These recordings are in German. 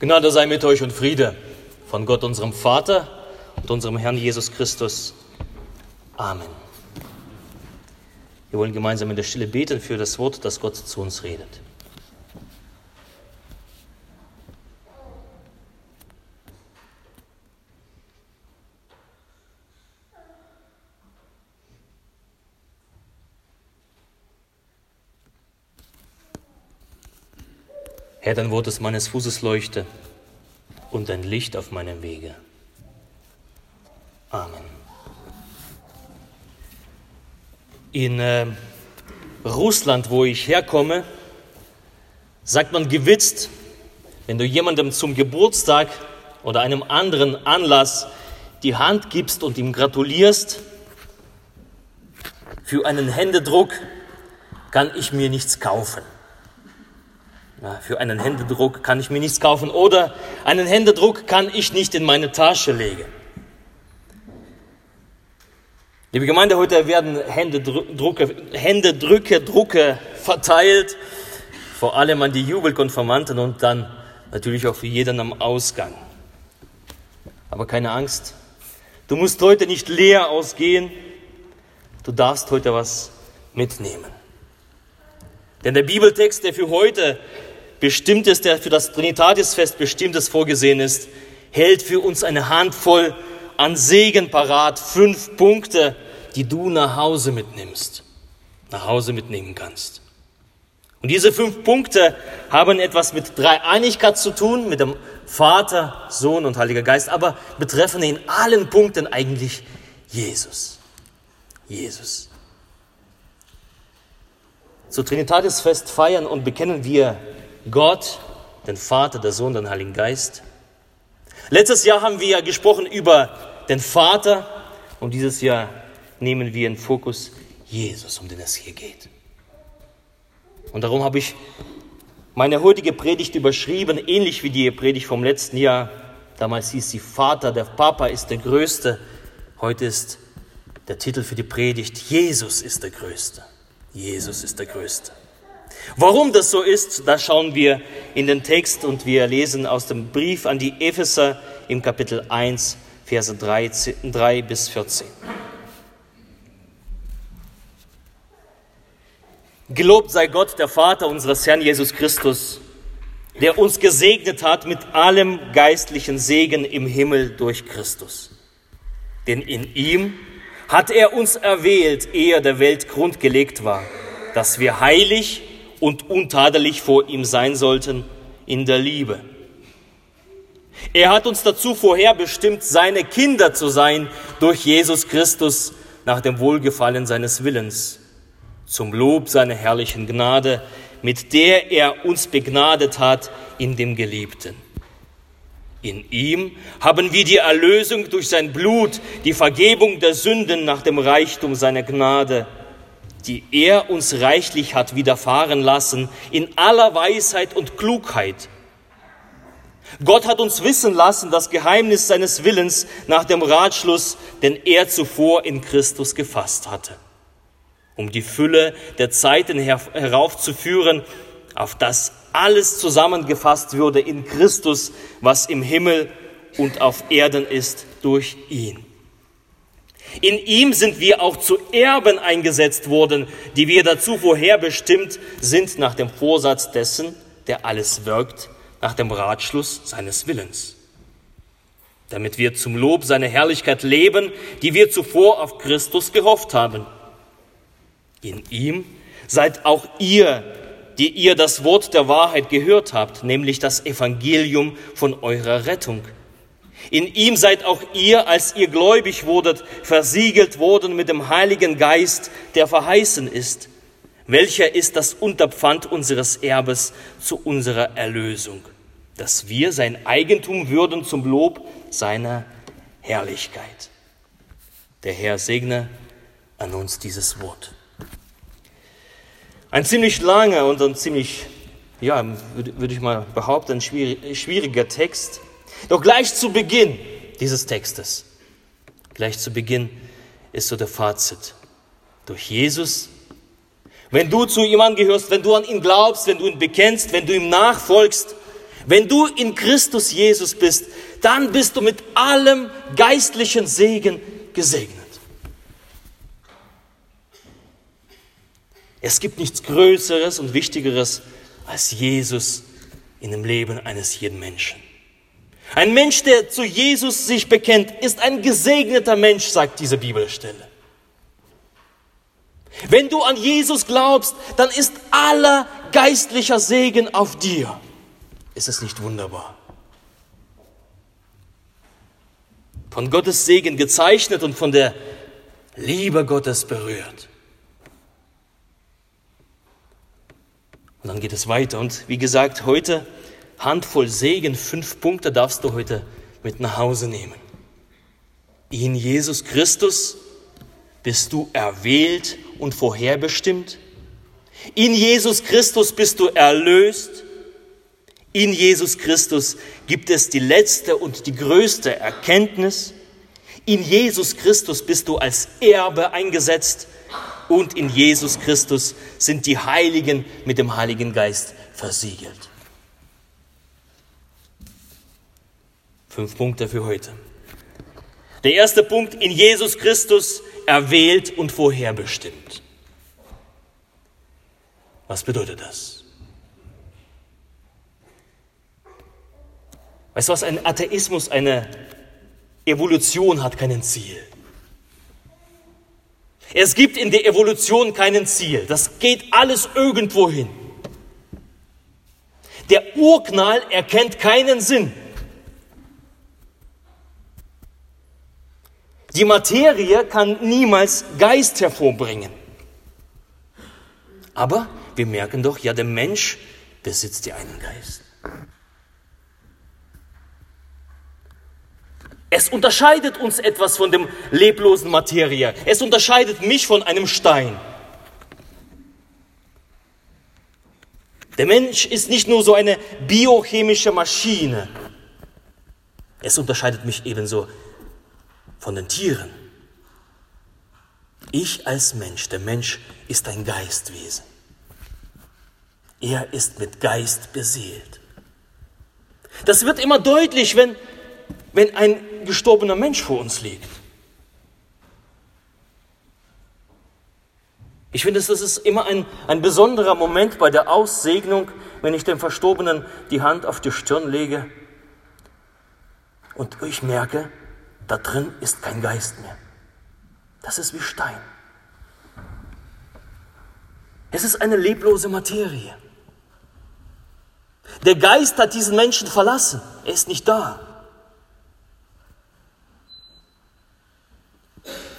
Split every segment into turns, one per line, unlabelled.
Gnade sei mit euch und Friede von Gott, unserem Vater und unserem Herrn Jesus Christus. Amen. Wir wollen gemeinsam in der Stille beten für das Wort, das Gott zu uns redet. Herr, dein Wort ist meines Fußes Leuchte und dein Licht auf meinem Wege. Amen. In äh, Russland, wo ich herkomme, sagt man gewitzt, wenn du jemandem zum Geburtstag oder einem anderen Anlass die Hand gibst und ihm gratulierst, für einen Händedruck kann ich mir nichts kaufen. Ja, für einen Händedruck kann ich mir nichts kaufen oder einen Händedruck kann ich nicht in meine Tasche legen. Liebe Gemeinde, heute werden Händedrucke, Händedrücke, Drucke verteilt, vor allem an die Jubelkonformanten und dann natürlich auch für jeden am Ausgang. Aber keine Angst, du musst heute nicht leer ausgehen, du darfst heute was mitnehmen. Denn der Bibeltext, der für heute Bestimmtes, der für das Trinitatisfest Bestimmtes vorgesehen ist, hält für uns eine Handvoll an Segen parat. Fünf Punkte, die du nach Hause mitnimmst, nach Hause mitnehmen kannst. Und diese fünf Punkte haben etwas mit Dreieinigkeit zu tun, mit dem Vater, Sohn und Heiliger Geist, aber betreffen in allen Punkten eigentlich Jesus. Jesus. Zu Trinitatisfest feiern und bekennen wir Gott, den Vater, den Sohn, den Heiligen Geist. Letztes Jahr haben wir gesprochen über den Vater und dieses Jahr nehmen wir in Fokus Jesus, um den es hier geht. Und darum habe ich meine heutige Predigt überschrieben, ähnlich wie die Predigt vom letzten Jahr. Damals hieß sie Vater, der Papa ist der Größte. Heute ist der Titel für die Predigt Jesus ist der Größte. Jesus ist der Größte. Warum das so ist, das schauen wir in den Text und wir lesen aus dem Brief an die Epheser im Kapitel 1, Verse 3, 3 bis 14. Gelobt sei Gott, der Vater unseres Herrn Jesus Christus, der uns gesegnet hat mit allem geistlichen Segen im Himmel durch Christus. Denn in ihm hat er uns erwählt, ehe der Welt Grund gelegt war, dass wir heilig und untadelig vor ihm sein sollten in der Liebe. Er hat uns dazu vorherbestimmt, seine Kinder zu sein durch Jesus Christus nach dem Wohlgefallen seines Willens, zum Lob seiner herrlichen Gnade, mit der er uns begnadet hat in dem Geliebten. In ihm haben wir die Erlösung durch sein Blut, die Vergebung der Sünden nach dem Reichtum seiner Gnade, die er uns reichlich hat widerfahren lassen, in aller Weisheit und Klugheit. Gott hat uns wissen lassen das Geheimnis seines Willens nach dem Ratschluss, den er zuvor in Christus gefasst hatte, um die Fülle der Zeiten heraufzuführen, auf das alles zusammengefasst würde in Christus, was im Himmel und auf Erden ist, durch ihn. In ihm sind wir auch zu Erben eingesetzt worden, die wir dazu vorherbestimmt sind nach dem Vorsatz dessen, der alles wirkt, nach dem Ratschluss seines Willens. Damit wir zum Lob seiner Herrlichkeit leben, die wir zuvor auf Christus gehofft haben. In ihm seid auch ihr, die ihr das Wort der Wahrheit gehört habt, nämlich das Evangelium von eurer Rettung in ihm seid auch ihr, als ihr gläubig wurdet, versiegelt worden mit dem Heiligen Geist, der verheißen ist. Welcher ist das Unterpfand unseres Erbes zu unserer Erlösung, dass wir sein Eigentum würden zum Lob seiner Herrlichkeit. Der Herr segne an uns dieses Wort. Ein ziemlich langer und ein ziemlich, ja, würde ich mal behaupten, schwieriger Text. Doch gleich zu Beginn dieses Textes, gleich zu Beginn ist so der Fazit. Durch Jesus, wenn du zu ihm angehörst, wenn du an ihn glaubst, wenn du ihn bekennst, wenn du ihm nachfolgst, Wenn du in Christus Jesus bist, dann bist du mit allem geistlichen Segen gesegnet. Es gibt nichts Größeres und Wichtigeres als Jesus in dem Leben eines jeden Menschen. Ein Mensch, der zu Jesus sich bekennt, ist ein gesegneter Mensch, sagt diese Bibelstelle. Wenn du an Jesus glaubst, dann ist aller geistlicher Segen auf dir. Ist es nicht wunderbar? Von Gottes Segen gezeichnet und von der Liebe Gottes berührt. Und dann geht es weiter. Und wie gesagt, heute Handvoll Segen, fünf Punkte darfst du heute mit nach Hause nehmen. In Jesus Christus bist du erwählt und vorherbestimmt. In Jesus Christus bist du erlöst. In Jesus Christus gibt es die letzte und die größte Erkenntnis. In Jesus Christus bist du als Erbe eingesetzt und in Jesus Christus sind die Heiligen mit dem Heiligen Geist versiegelt. Fünf Punkte für heute. Der erste Punkt, in Jesus Christus erwählt und vorherbestimmt. Was bedeutet das? Weißt du was, ein Atheismus, eine Evolution hat keinen Ziel. Es gibt in der Evolution keinen Ziel. Das geht alles irgendwo hin. Der Urknall erkennt keinen Sinn. Die Materie kann niemals Geist hervorbringen. Aber wir merken doch, ja, der Mensch besitzt ja einen Geist. Es unterscheidet uns etwas von dem leblosen Materie. Es unterscheidet mich von einem Stein. Der Mensch ist nicht nur so eine biochemische Maschine. Es unterscheidet mich ebenso von den Tieren. Ich als Mensch, der Mensch ist ein Geistwesen. Er ist mit Geist beseelt. Das wird immer deutlich, wenn, wenn ein gestorbener Mensch vor uns liegt. Ich finde, das ist immer ein, ein besonderer Moment bei der Aussegnung, wenn ich dem Verstorbenen die Hand auf die Stirn lege und ich merke, da drin ist kein Geist mehr. Das ist wie Stein. Es ist eine leblose Materie. Der Geist hat diesen Menschen verlassen. Er ist nicht da.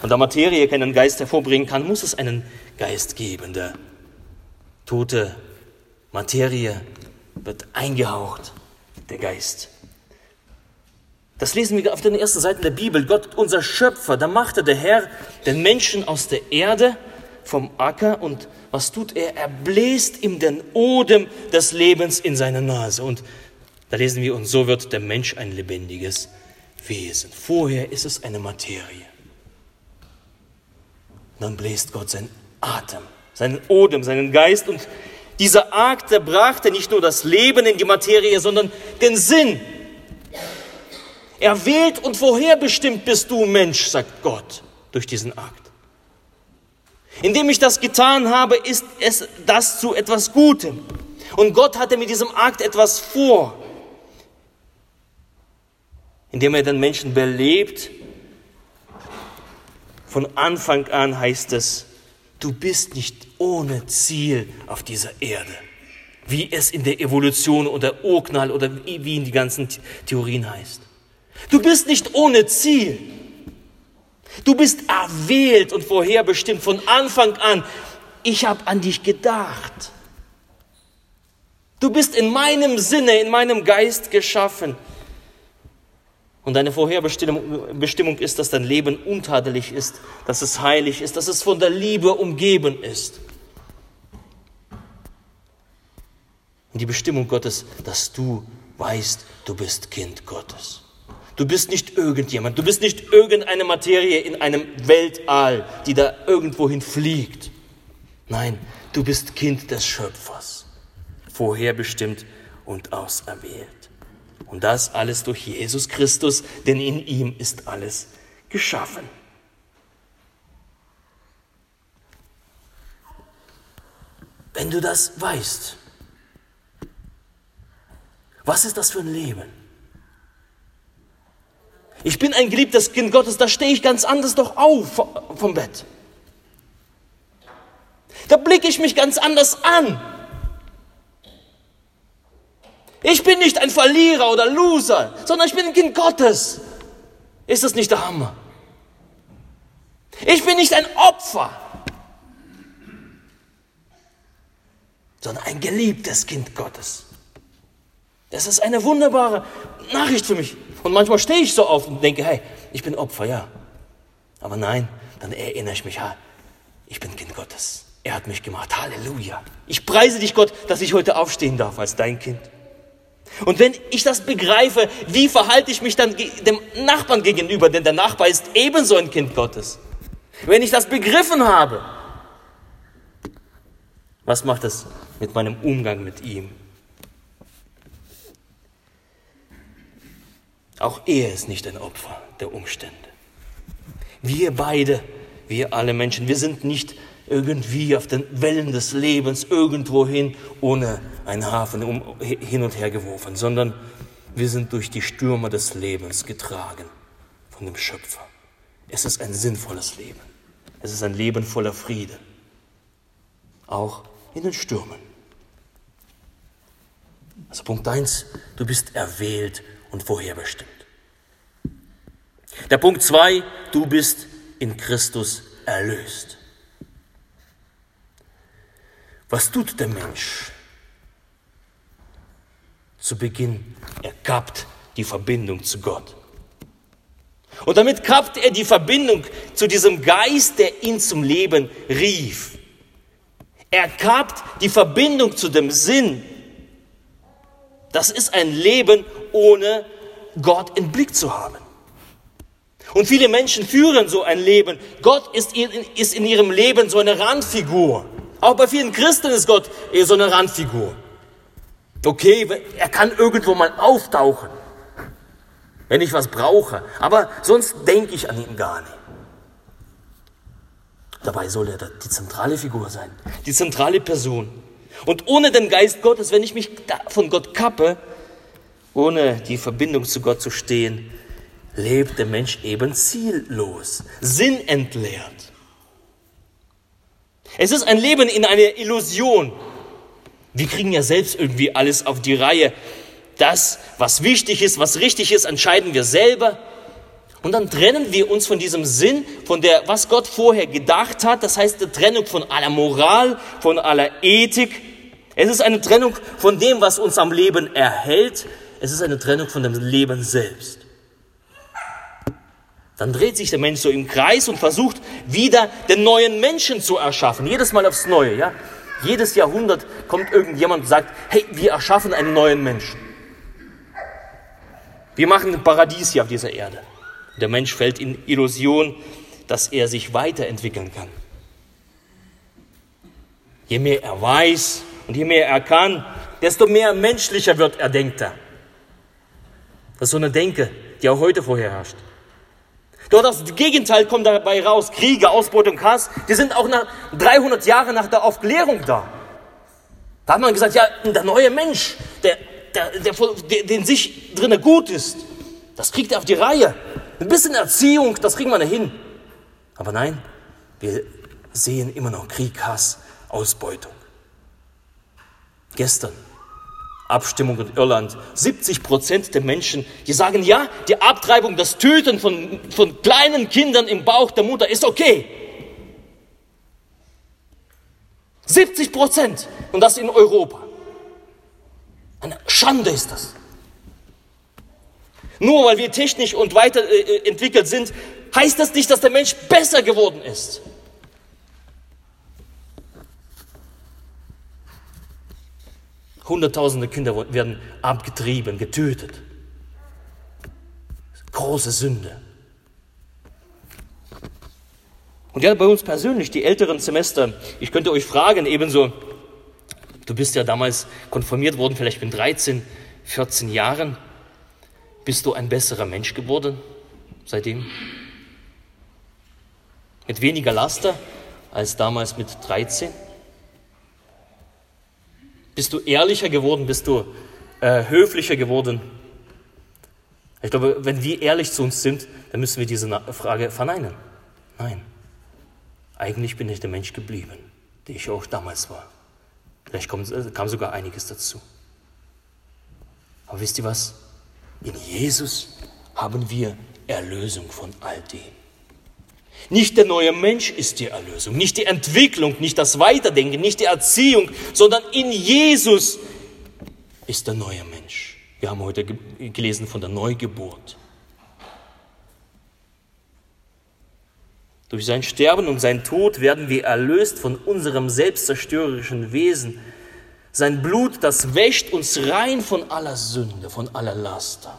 Und da Materie keinen Geist hervorbringen kann, muss es einen Geist geben. Der tote Materie wird eingehaucht, der Geist. Das lesen wir auf den ersten Seiten der Bibel. Gott, unser Schöpfer, da machte der Herr den Menschen aus der Erde vom Acker und was tut er? Er bläst ihm den Odem des Lebens in seine Nase. Und da lesen wir, und so wird der Mensch ein lebendiges Wesen. Vorher ist es eine Materie. Dann bläst Gott seinen Atem, seinen Odem, seinen Geist und dieser Akt, der brachte nicht nur das Leben in die Materie, sondern den Sinn. Erwählt und vorherbestimmt bist du, Mensch, sagt Gott durch diesen Akt. Indem ich das getan habe, ist es das zu etwas Gutem. Und Gott hatte mit diesem Akt etwas vor, indem er den Menschen belebt von Anfang an heißt es, du bist nicht ohne Ziel auf dieser Erde, wie es in der Evolution oder Urknall oder wie in die ganzen Theorien heißt. Du bist nicht ohne Ziel. Du bist erwählt und vorherbestimmt von Anfang an. Ich habe an dich gedacht. Du bist in meinem Sinne, in meinem Geist geschaffen. Und deine Vorherbestimmung ist, dass dein Leben untadelig ist, dass es heilig ist, dass es von der Liebe umgeben ist. Und die Bestimmung Gottes, dass du weißt, du bist Kind Gottes. Du bist nicht irgendjemand, du bist nicht irgendeine Materie in einem Weltall, die da irgendwohin fliegt. Nein, du bist Kind des Schöpfers, vorherbestimmt und auserwählt. Und das alles durch Jesus Christus, denn in ihm ist alles geschaffen. Wenn du das weißt, was ist das für ein Leben? Ich bin ein geliebtes Kind Gottes, da stehe ich ganz anders doch auf vom Bett. Da blicke ich mich ganz anders an. Ich bin nicht ein Verlierer oder Loser, sondern ich bin ein Kind Gottes. Ist das nicht der Hammer? Ich bin nicht ein Opfer, sondern ein geliebtes Kind Gottes. Das ist eine wunderbare Nachricht für mich. Und manchmal stehe ich so auf und denke, hey, ich bin Opfer, ja. Aber nein, dann erinnere ich mich, ha, ich bin Kind Gottes. Er hat mich gemacht. Halleluja. Ich preise dich, Gott, dass ich heute aufstehen darf als dein Kind. Und wenn ich das begreife, wie verhalte ich mich dann dem Nachbarn gegenüber? Denn der Nachbar ist ebenso ein Kind Gottes. Wenn ich das begriffen habe, was macht es mit meinem Umgang mit ihm? Auch er ist nicht ein Opfer der Umstände. Wir beide, wir alle Menschen, wir sind nicht irgendwie auf den Wellen des Lebens irgendwohin ohne einen Hafen um, hin und her geworfen, sondern wir sind durch die Stürme des Lebens getragen von dem Schöpfer. Es ist ein sinnvolles Leben. Es ist ein Leben voller Friede. Auch in den Stürmen. Also Punkt 1, du bist erwählt und vorherbestimmt. Der Punkt 2, du bist in Christus erlöst. Was tut der Mensch? Zu Beginn, er kappt die Verbindung zu Gott. Und damit kappt er die Verbindung zu diesem Geist, der ihn zum Leben rief. Er kappt die Verbindung zu dem Sinn. Das ist ein Leben ohne Gott im Blick zu haben. Und viele Menschen führen so ein Leben. Gott ist in, ihrem Leben so eine Randfigur. Auch bei vielen Christen ist Gott eher so eine Randfigur. Okay, er kann irgendwo mal auftauchen, wenn ich was brauche. Aber sonst denke ich an ihn gar nicht. Dabei soll er die zentrale Figur sein, die zentrale Person. Und ohne den Geist Gottes, wenn ich mich von Gott kappe, ohne die Verbindung zu Gott zu stehen, lebt der Mensch eben ziellos, sinnentleert. Es ist ein Leben in einer Illusion. Wir kriegen ja selbst irgendwie alles auf die Reihe. Das, was wichtig ist, was richtig ist, entscheiden wir selber. Und dann trennen wir uns von diesem Sinn, von der, was Gott vorher gedacht hat. Das heißt, eine Trennung von aller Moral, von aller Ethik. Es ist eine Trennung von dem, was uns am Leben erhält. Es ist eine Trennung von dem Leben selbst. Dann dreht sich der Mensch so im Kreis und versucht wieder den neuen Menschen zu erschaffen. Jedes Mal aufs Neue, ja. Jedes Jahrhundert kommt irgendjemand und sagt, hey, wir erschaffen einen neuen Menschen. Wir machen ein Paradies hier auf dieser Erde. Der Mensch fällt in Illusion, dass er sich weiterentwickeln kann. Je mehr er weiß und je mehr er kann, desto mehr menschlicher wird er, denkt er. Das ist so eine Denke, die auch heute vorherrscht. Doch das Gegenteil kommt dabei raus. Kriege, Ausbeutung, Hass, die sind auch nach 300 Jahren nach der Aufklärung da. Da hat man gesagt, ja, der neue Mensch, der, der, der, der den sich drinnen gut ist, das kriegt er auf die Reihe. Ein bisschen Erziehung, das kriegen wir hin. Aber nein, wir sehen immer noch Krieg, Hass, Ausbeutung. Gestern Abstimmung in Irland. 70 Prozent der Menschen, die sagen, ja, die Abtreibung, das Töten von, von kleinen Kindern im Bauch der Mutter ist okay. 70 Prozent. Und das in Europa. Eine Schande ist das. Nur weil wir technisch und weiterentwickelt sind, heißt das nicht, dass der Mensch besser geworden ist. Hunderttausende Kinder werden abgetrieben, getötet. Große Sünde. Und ja, bei uns persönlich, die älteren Semester, ich könnte euch fragen, ebenso, du bist ja damals konfirmiert worden, vielleicht mit 13, 14 Jahren. Bist du ein besserer Mensch geworden seitdem? Mit weniger Laster als damals mit 13? Bist du ehrlicher geworden? Bist du äh, höflicher geworden? Ich glaube, wenn wir ehrlich zu uns sind, dann müssen wir diese Frage verneinen. Nein, eigentlich bin ich der Mensch geblieben, der ich auch damals war. Vielleicht äh, kam sogar einiges dazu. Aber wisst ihr was? In Jesus haben wir Erlösung von all dem. Nicht der neue Mensch ist die Erlösung, nicht die Entwicklung, nicht das Weiterdenken, nicht die Erziehung, sondern in Jesus ist der neue Mensch. Wir haben heute gelesen von der Neugeburt. Durch sein Sterben und sein Tod werden wir erlöst von unserem selbstzerstörerischen Wesen. Sein Blut, das wäscht uns rein von aller Sünde, von aller Laster.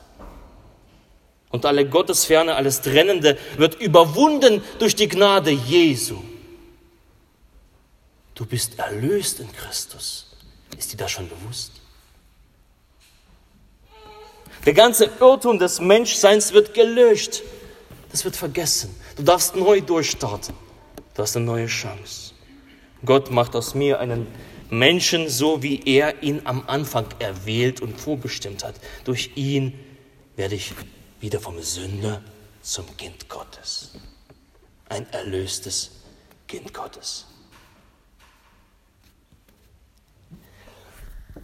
Und alle Gottesferne, alles Trennende wird überwunden durch die Gnade Jesu. Du bist erlöst in Christus. Ist dir das schon bewusst? Der ganze Irrtum des Menschseins wird gelöscht. Das wird vergessen. Du darfst neu durchstarten. Du hast eine neue Chance. Gott macht aus mir einen Menschen so, wie er ihn am Anfang erwählt und vorbestimmt hat. Durch ihn werde ich wieder vom Sünder zum Kind Gottes. Ein erlöstes Kind Gottes.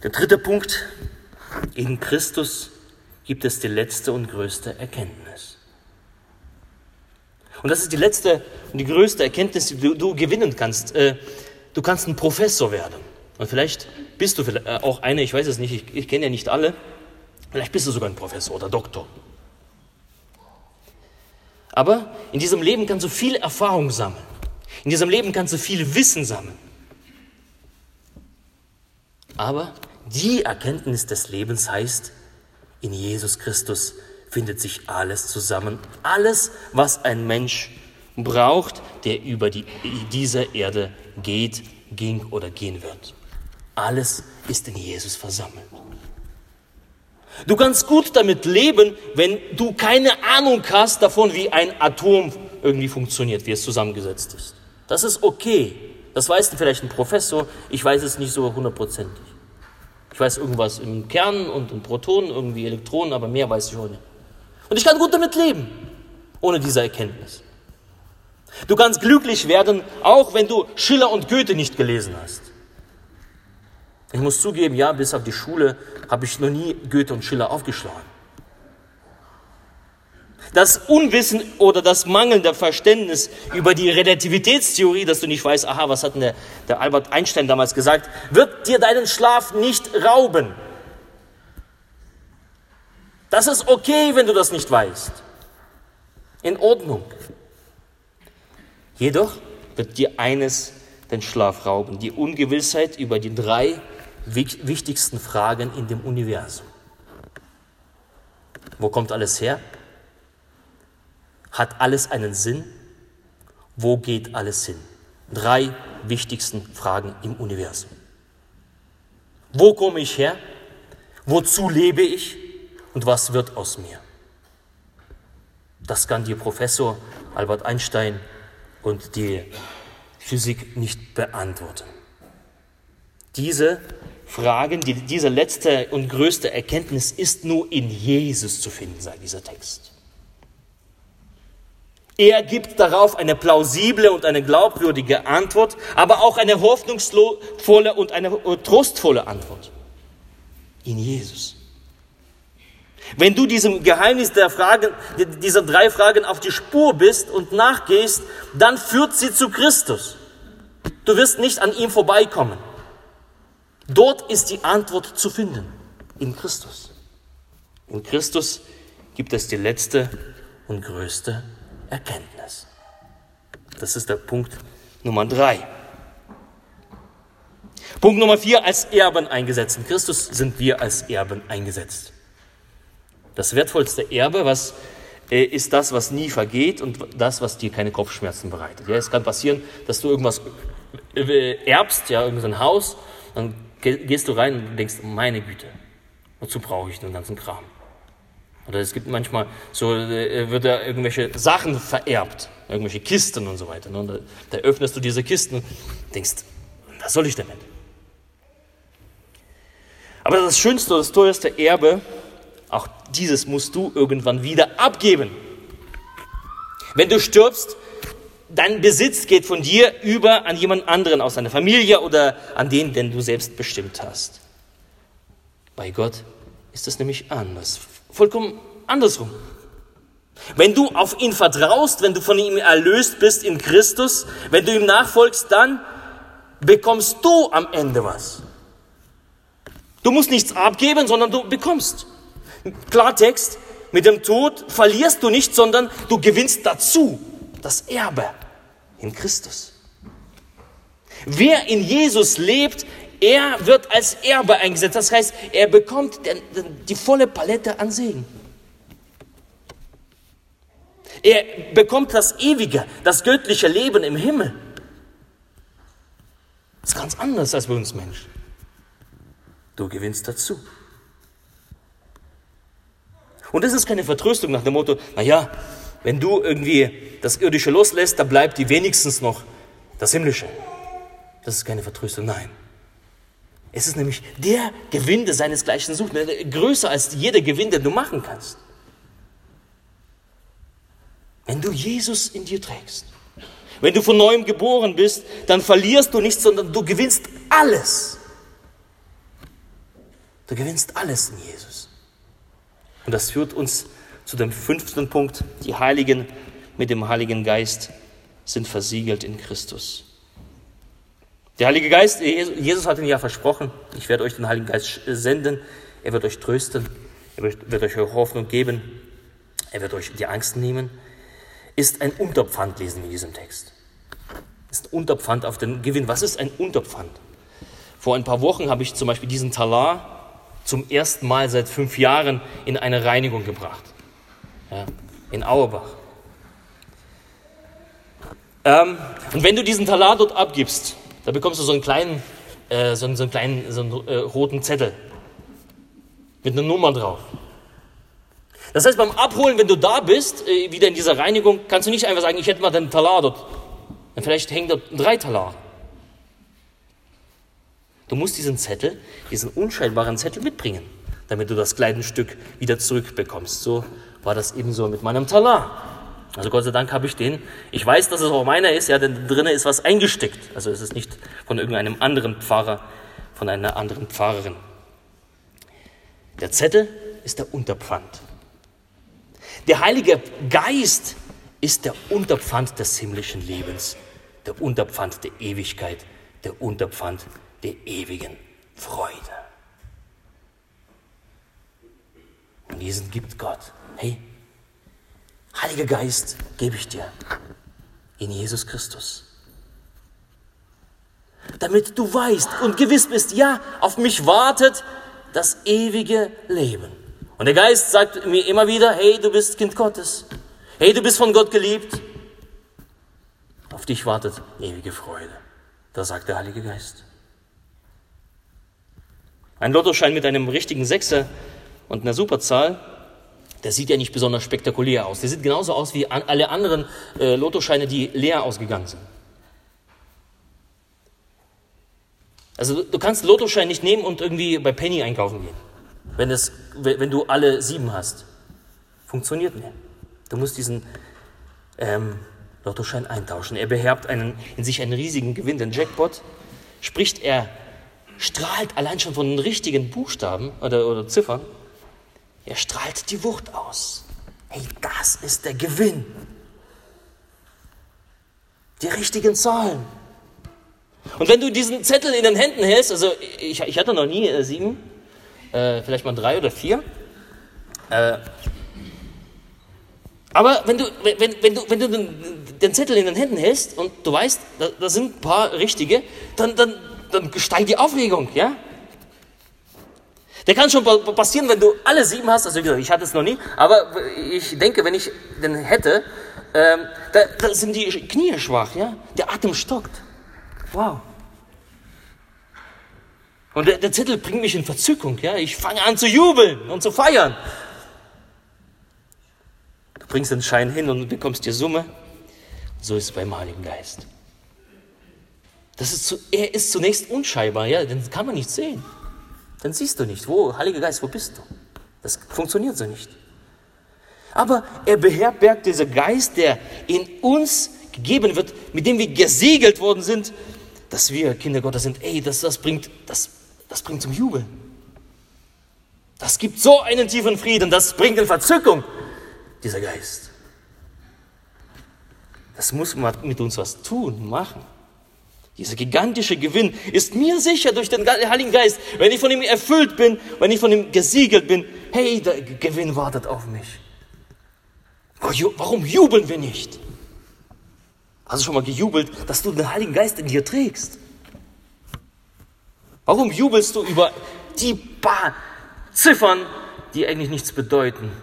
Der dritte Punkt, in Christus gibt es die letzte und größte Erkenntnis. Und das ist die letzte und die größte Erkenntnis, die du, du gewinnen kannst. Äh, du kannst ein Professor werden. Und vielleicht bist du äh, auch einer, ich weiß es nicht, ich, ich kenne ja nicht alle. Vielleicht bist du sogar ein Professor oder Doktor. Aber in diesem Leben kannst du viel Erfahrung sammeln. In diesem Leben kannst du viel Wissen sammeln. Aber die Erkenntnis des Lebens heißt, in Jesus Christus findet sich alles zusammen. Alles, was ein Mensch braucht, der über die, diese Erde geht, ging oder gehen wird. Alles ist in Jesus versammelt. Du kannst gut damit leben, wenn du keine Ahnung hast davon, wie ein Atom irgendwie funktioniert, wie es zusammengesetzt ist. Das ist okay. Das weiß vielleicht ein Professor, ich weiß es nicht so hundertprozentig. Ich weiß irgendwas im Kern und in Protonen, irgendwie Elektronen, aber mehr weiß ich auch nicht. Und ich kann gut damit leben, ohne diese Erkenntnis. Du kannst glücklich werden, auch wenn du Schiller und Goethe nicht gelesen hast. Ich muss zugeben, ja, bis auf die Schule habe ich noch nie Goethe und Schiller aufgeschlagen. Das Unwissen oder das mangelnde Verständnis über die Relativitätstheorie, dass du nicht weißt, aha, was hat denn der, der Albert Einstein damals gesagt, wird dir deinen Schlaf nicht rauben. Das ist okay, wenn du das nicht weißt. In Ordnung. Jedoch wird dir eines den Schlaf rauben, die Ungewissheit über die drei wichtigsten Fragen in dem Universum. Wo kommt alles her? Hat alles einen Sinn? Wo geht alles hin? Drei wichtigsten Fragen im Universum. Wo komme ich her? Wozu lebe ich? Und was wird aus mir? Das kann dir Professor Albert Einstein und die Physik nicht beantworten. Diese Fragen, die, diese letzte und größte Erkenntnis ist nur in Jesus zu finden, sagt dieser Text. Er gibt darauf eine plausible und eine glaubwürdige Antwort, aber auch eine hoffnungsvolle und eine trostvolle Antwort. In Jesus. Wenn du diesem Geheimnis der Fragen, dieser drei Fragen auf die Spur bist und nachgehst, dann führt sie zu Christus. Du wirst nicht an ihm vorbeikommen. Dort ist die Antwort zu finden. In Christus. In Christus gibt es die letzte und größte Erkenntnis. Das ist der Punkt Nummer drei. Punkt Nummer vier, als Erben eingesetzt. In Christus sind wir als Erben eingesetzt. Das wertvollste Erbe, was äh, ist das, was nie vergeht und das, was dir keine Kopfschmerzen bereitet. Ja, es kann passieren, dass du irgendwas äh, erbst, ja, irgendein Haus, dann gehst du rein und denkst, meine Güte, wozu brauche ich den ganzen Kram? Oder es gibt manchmal so, äh, wird da irgendwelche Sachen vererbt, irgendwelche Kisten und so weiter. Ne? Und da, da öffnest du diese Kisten und denkst, was soll ich damit? Aber das schönste, das teuerste Erbe, auch dieses musst du irgendwann wieder abgeben. Wenn du stirbst, dein Besitz geht von dir über an jemand anderen aus deiner Familie oder an den, den du selbst bestimmt hast. Bei Gott ist es nämlich anders, vollkommen andersrum. Wenn du auf ihn vertraust, wenn du von ihm erlöst bist in Christus, wenn du ihm nachfolgst, dann bekommst du am Ende was. Du musst nichts abgeben, sondern du bekommst. Klartext, mit dem Tod verlierst du nicht, sondern du gewinnst dazu das Erbe in Christus. Wer in Jesus lebt, er wird als Erbe eingesetzt. Das heißt, er bekommt die volle Palette an Segen. Er bekommt das ewige, das göttliche Leben im Himmel. Das ist ganz anders als bei uns Menschen. Du gewinnst dazu. Und das ist keine Vertröstung nach dem Motto, naja, wenn du irgendwie das Irdische loslässt, dann bleibt dir wenigstens noch das Himmlische. Das ist keine Vertröstung, nein. Es ist nämlich der Gewinn, der seinesgleichen sucht, größer als jeder Gewinn, den du machen kannst. Wenn du Jesus in dir trägst, wenn du von neuem geboren bist, dann verlierst du nichts, sondern du gewinnst alles. Du gewinnst alles in Jesus. Und das führt uns zu dem fünften Punkt. Die Heiligen mit dem Heiligen Geist sind versiegelt in Christus. Der Heilige Geist, Jesus hat ihn ja versprochen, ich werde euch den Heiligen Geist senden, er wird euch trösten, er wird euch Hoffnung geben, er wird euch die Angst nehmen, ist ein Unterpfand, lesen wir in diesem Text. Ist ein Unterpfand auf den Gewinn. Was ist ein Unterpfand? Vor ein paar Wochen habe ich zum Beispiel diesen Talar zum ersten Mal seit fünf Jahren in eine Reinigung gebracht ja, in Auerbach. Ähm, und wenn du diesen Talar dort abgibst, da bekommst du so einen kleinen, äh, so, einen, so einen kleinen so einen, äh, roten Zettel mit einer Nummer drauf. Das heißt, beim Abholen, wenn du da bist, äh, wieder in dieser Reinigung, kannst du nicht einfach sagen, ich hätte mal den Talar dort. Dann vielleicht hängen dort drei Talar. Du musst diesen Zettel, diesen unscheinbaren Zettel mitbringen, damit du das Kleidungsstück wieder zurückbekommst. So war das ebenso mit meinem Talar. Also Gott sei Dank habe ich den. Ich weiß, dass es auch meiner ist, ja, denn drinnen ist was eingesteckt. Also es ist nicht von irgendeinem anderen Pfarrer, von einer anderen Pfarrerin. Der Zettel ist der Unterpfand. Der Heilige Geist ist der Unterpfand des himmlischen Lebens, der Unterpfand der Ewigkeit, der Unterpfand der ewigen Freude. Und diesen gibt Gott hey, Heiliger Geist gebe ich dir in Jesus Christus. Damit du weißt und gewiss bist, ja, auf mich wartet das ewige Leben. Und der Geist sagt mir immer wieder, hey, du bist Kind Gottes. Hey, du bist von Gott geliebt. Auf dich wartet ewige Freude. Da sagt der Heilige Geist. Ein Lottoschein mit einem richtigen Sechser und einer Superzahl der sieht ja nicht besonders spektakulär aus. Der sieht genauso aus wie an, alle anderen äh, Lottoscheine, die leer ausgegangen sind. Also du, du kannst Lottoschein nicht nehmen und irgendwie bei Penny einkaufen gehen, wenn, es, wenn du alle sieben hast. Funktioniert nicht. Du musst diesen ähm, Lottoschein eintauschen. Er beherbt einen, in sich einen riesigen Gewinn, den Jackpot. Spricht er, strahlt allein schon von den richtigen Buchstaben oder, oder Ziffern er strahlt die Wucht aus. Hey, das ist der Gewinn. Die richtigen Zahlen. Und wenn du diesen Zettel in den Händen hältst, also ich, ich hatte noch nie äh, sieben, äh, vielleicht mal drei oder vier. Äh, aber wenn du, wenn, wenn du, wenn du den, den, Zettel in den Händen hältst und du weißt, da, da sind ein paar richtige, dann, dann, dann steigt die Aufregung, ja? Der kann schon passieren, wenn du alle sieben hast. Also wie gesagt, ich hatte es noch nie, aber ich denke, wenn ich den hätte, ähm, da, da, sind die Knie schwach, ja? Der Atem stockt. Wow. Und der, der Zettel bringt mich in Verzückung, ja? Ich fange an zu jubeln und zu feiern. bringst den Schein hin und bekommst die Summe. So ist es beim Heiligen Geist. Das ist zu, er ist zunächst unscheinbar, ja, den kann man nicht sehen. Dann siehst du nicht, wo, Heiliger Geist, wo bist du? Das funktioniert so nicht. Aber er beherbergt dieser Geist, der in uns gegeben wird, mit dem wir gesiegelt worden sind, dass wir Kinder Gottes sind. Ey, das, das, bringt, das, das bringt zum Jubeln. Das gibt so einen tiefen Frieden, das bringt in Verzückung, dieser Geist. Das muss man mit uns was tun, machen. Dieser gigantische Gewinn ist mir sicher durch den Heiligen Geist, wenn ich von ihm erfüllt bin, wenn ich von ihm gesiegelt bin. Hey, der Gewinn wartet auf mich. Warum jubeln wir nicht? Hast du schon mal gejubelt, dass du den Heiligen Geist in dir trägst? Warum jubelst du über die paar Ziffern, die eigentlich nichts bedeuten?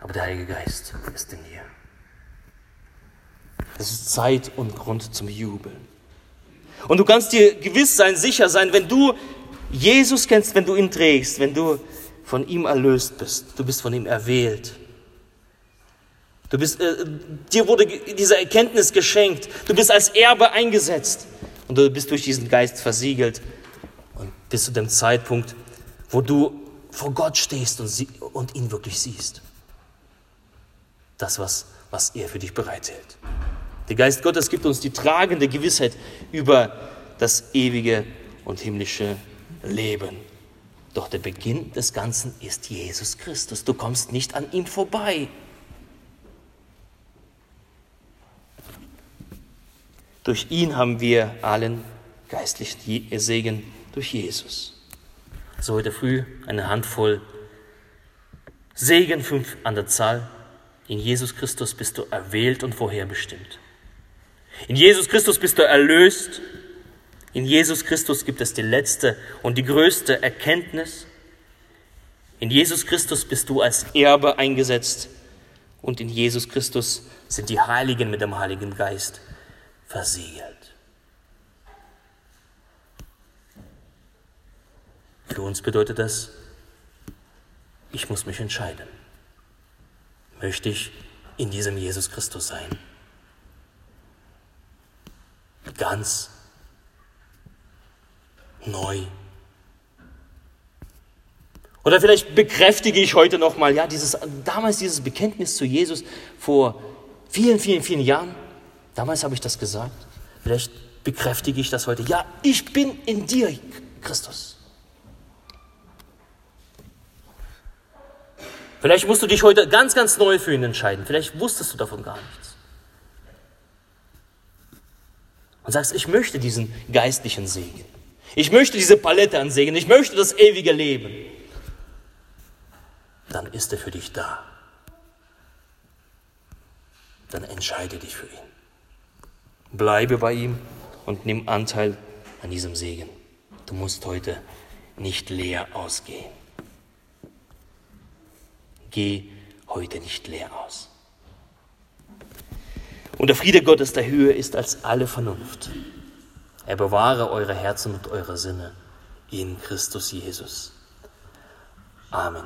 Aber der Heilige Geist ist in dir. Es ist Zeit und Grund zum Jubeln. Und du kannst dir gewiss sein, sicher sein, wenn du Jesus kennst, wenn du ihn trägst, wenn du von ihm erlöst bist, du bist von ihm erwählt, Du bist, äh, dir wurde diese Erkenntnis geschenkt. Du bist als Erbe eingesetzt. Und du bist durch diesen Geist versiegelt. Und bis zu dem Zeitpunkt, wo du vor Gott stehst und, sie, und ihn wirklich siehst. Das, was, was er für dich bereithält. Der Geist Gottes gibt uns die tragende Gewissheit über das ewige und himmlische Leben. Doch der Beginn des Ganzen ist Jesus Christus. Du kommst nicht an ihm vorbei. Durch ihn haben wir allen geistlichen Segen durch Jesus. So heute früh eine Handvoll Segen, fünf an der Zahl. In Jesus Christus bist du erwählt und vorherbestimmt. In Jesus Christus bist du erlöst. In Jesus Christus gibt es die letzte und die größte Erkenntnis. In Jesus Christus bist du als Erbe eingesetzt und in Jesus Christus sind die Heiligen mit dem Heiligen Geist versiegelt. Für uns bedeutet das, ich muss mich entscheiden. Möchte ich in diesem Jesus Christus sein? Ganz neu. Oder vielleicht bekräftige ich heute nochmal, ja, dieses, damals dieses Bekenntnis zu Jesus vor vielen, vielen, vielen Jahren. Damals habe ich das gesagt. Vielleicht bekräftige ich das heute. Ja, ich bin in dir, Christus. Vielleicht musst du dich heute ganz, ganz neu für ihn entscheiden. Vielleicht wusstest du davon gar nichts. Und sagst, ich möchte diesen geistlichen Segen. Ich möchte diese Palette an Segen. Ich möchte das ewige Leben. Dann ist er für dich da. Dann entscheide dich für ihn. Bleibe bei ihm und nimm Anteil an diesem Segen. Du musst heute nicht leer ausgehen. Geh heute nicht leer aus. Und der Friede Gottes der höher ist als alle Vernunft. Er bewahre eure Herzen und eure Sinne in Christus Jesus. Amen.